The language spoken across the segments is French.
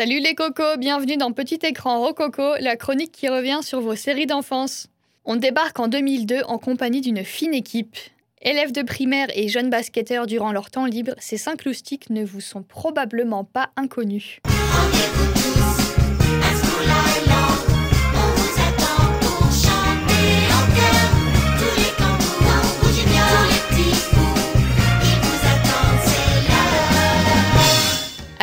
Salut les cocos, bienvenue dans Petit écran Rococo, la chronique qui revient sur vos séries d'enfance. On débarque en 2002 en compagnie d'une fine équipe. Élèves de primaire et jeunes basketteurs durant leur temps libre, ces cinq loustiques ne vous sont probablement pas inconnus.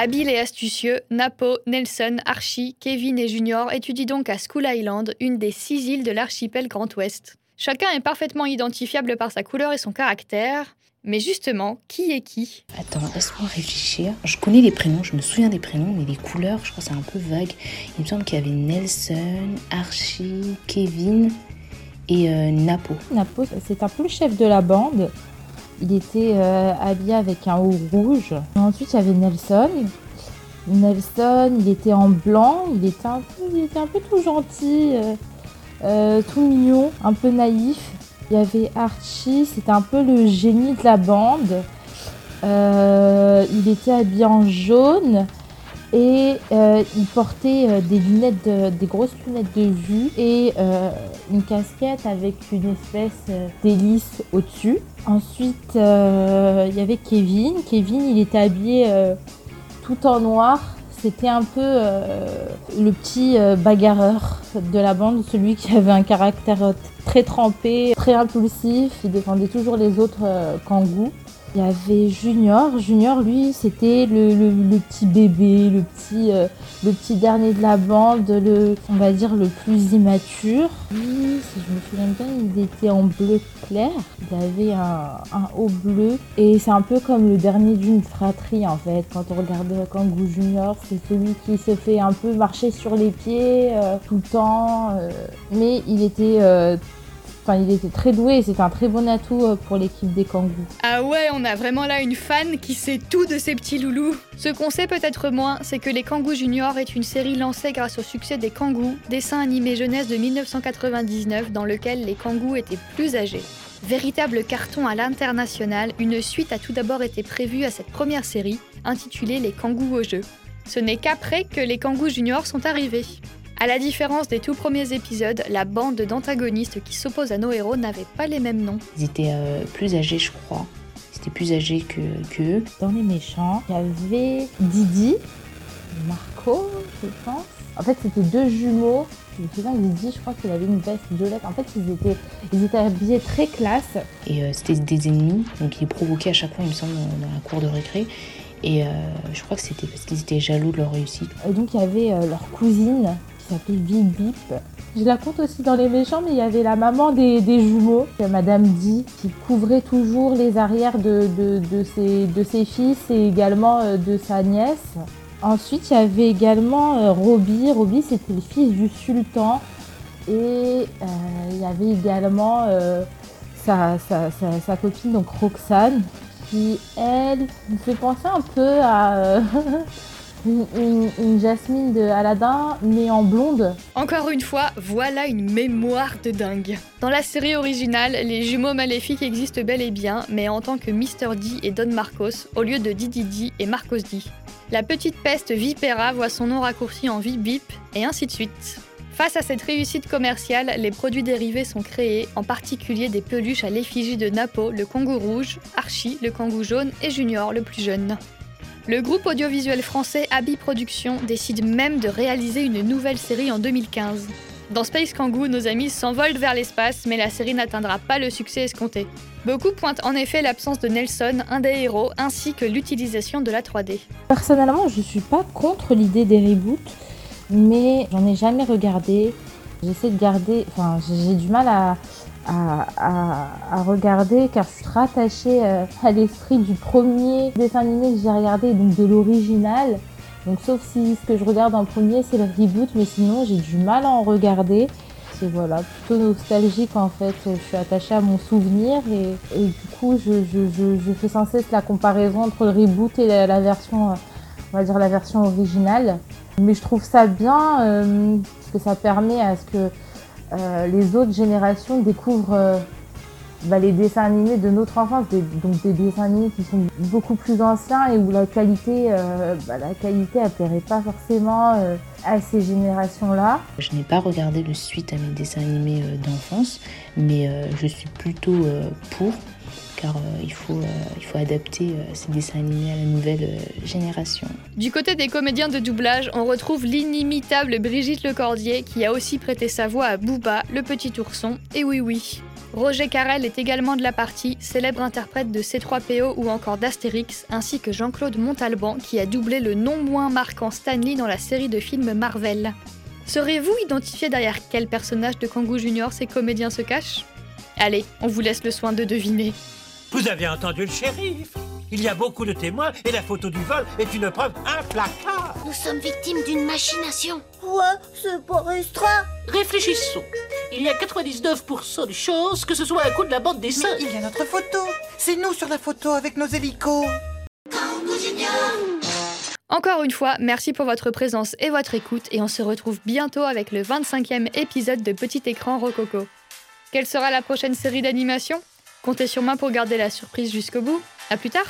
Habile et astucieux, Napo, Nelson, Archie, Kevin et Junior étudient donc à School Island, une des six îles de l'archipel Grand Ouest. Chacun est parfaitement identifiable par sa couleur et son caractère. Mais justement, qui est qui? Attends, laisse-moi réfléchir. Je connais les prénoms, je me souviens des prénoms, mais les couleurs, je crois que c'est un peu vague. Il me semble qu'il y avait Nelson, Archie, Kevin et euh, Napo. Napo, c'est un peu le chef de la bande. Il était euh, habillé avec un haut rouge. Ensuite, il y avait Nelson. Nelson, il était en blanc. Il était un peu, un peu tout gentil, euh, euh, tout mignon, un peu naïf. Il y avait Archie, c'était un peu le génie de la bande. il était habillé en jaune et il portait des lunettes, des grosses lunettes de vue et une casquette avec une espèce d'hélice au-dessus. Ensuite, euh, il y avait Kevin. Kevin, il était habillé euh, tout en noir. C'était un peu euh, le petit bagarreur de la bande, celui qui avait un caractère très trempé, très impulsif. Il défendait toujours les autres kangous. Il y avait Junior. Junior, lui, c'était le, petit bébé, le petit, euh, le petit dernier de la bande, le, on va dire le plus immature. Lui, si je me souviens bien, il était en bleu clair. Il avait un, haut bleu. Et c'est un peu comme le dernier d'une fratrie, en fait. Quand on regarde Kangoo Junior, c'est celui qui se fait un peu marcher sur les pieds euh, tout le temps. Euh. mais il était Enfin, il était très doué et c'est un très bon atout euh, pour l'équipe des Kangoo. Ah ouais, on a vraiment là une fan qui sait tout de ces petits loulous. Ce qu'on sait peut-être moins, c'est que Les Kangoo Junior est une série lancée grâce au succès des Kangoo, dessin animé jeunesse de 1999 dans lequel les Kangoo étaient plus âgés. Véritable carton à l'international, une suite a tout d'abord été prévue à cette première série, intitulée Les Kangoo au jeu. Ce n'est qu'après que les Kangoo Junior sont arrivés. À la différence des tout premiers épisodes, la bande d'antagonistes qui s'opposent à nos héros n'avait pas les mêmes noms. Ils étaient euh, plus âgés, je crois. Ils étaient plus âgés que, que Dans les méchants, il y avait Didi, Marco, je pense. En fait, c'était deux jumeaux. Je me souviens, Didi, je crois qu'il avait une veste violette. En fait, ils étaient, ils étaient habillés très classe. Et euh, c'était des ennemis, donc ils provoquaient à chaque fois, il me semble, dans la cour de récré. Et euh, je crois que c'était parce qu'ils étaient jaloux de leur réussite. Et donc il y avait leur cousine s'appelait Bip Bip. Je la compte aussi dans les méchants, mais il y avait la maman des, jumeaux, Madame Di, qui couvrait toujours les arrières de, de, ses, de ses, fils et également euh, de sa nièce. Ensuite, il y avait également euh, Roby. Roby, c'était le fils du sultan. Et euh, il y avait également sa, sa, copine, donc Roxane, qui, elle, me fait penser un peu à... une, Jasmine de Aladdin, mais en blonde. Encore une fois, voilà une mémoire de dingue. Dans la série originale, les jumeaux maléfiques existent bel et bien, mais en tant que Mr. D et Don Marcos, au lieu de Didi D et Marcos D. La petite peste Vipera voit son nom raccourci en Vip et ainsi de suite. Face à cette réussite commerciale, les produits dérivés sont créés, en particulier des peluches à l'effigie de Napo, le kangou rouge, Archie, le kangou jaune et Junior, le plus jeune. Le groupe audiovisuel français Abbey Productions décide même de réaliser une nouvelle série en 2015. Dans Space Kangoo, nos amis s'envolent vers l'espace, mais la série n'atteindra pas le succès escompté. Beaucoup pointent en effet l'absence de Nelson, un des héros, ainsi que l'utilisation de la 3D. Personnellement, je suis pas contre l'idée des reboots, mais j'en ai jamais regardé. J'essaie de garder, enfin, j'ai du mal à, à, regarder car je suis rattachée euh, à l'esprit du premier dessin animé que j'ai regardé, donc de l'original. Donc sauf si ce que je regarde en premier c'est le reboot, mais sinon j'ai du mal à en regarder. C'est voilà, plutôt nostalgique en fait. Je suis attachée à mon souvenir et, du coup je, je, fais sans cesse la comparaison entre le reboot et la, version, on va dire la version originale. Mais je trouve ça bien euh, parce que ça permet à ce que euh, les autres générations découvrent euh, bah, les dessins animés de notre enfance, donc des dessins animés qui sont beaucoup plus anciens et où la qualité, euh, bah, la qualité, elle plairait pas forcément euh, à ces générations-là. Je n'ai pas regardé le suite à mes dessins animés d'enfance, mais je suis plutôt pour car il, faut, il faut adapter ces dessins animés à la nouvelle génération. Du côté des comédiens de doublage, on retrouve l'inimitable Brigitte Lecordier qui a aussi prêté sa voix à Booba, le petit ourson, et oui oui, Roger Carrel est également de la partie, célèbre interprète de C3PO ou encore d'Astérix, ainsi que Jean-Claude Montalban qui a doublé le non moins marquant Stanley dans la série de films Marvel. Serez-vous identifié derrière quel personnage de Kangoo Junior ces comédiens se cachent? Allez, on vous laisse le soin de deviner. Vous avez entendu le shérif Il y a beaucoup de témoins et la photo du vol est une preuve implacable. Nous sommes victimes d'une machination. Quoi? C'est pas restreint? Réfléchissons. Il y a 99% de chances que ce soit un coup de la bande dessin. Mais il y a notre photo. C'est nous sur la photo avec nos hélicos. Encore une fois, merci pour votre présence et votre écoute et on se retrouve bientôt avec le 25e épisode de Petit écran Rococo. Quelle sera la prochaine série d'animation? Comptez sur moi pour garder la surprise jusqu'au bout. À plus tard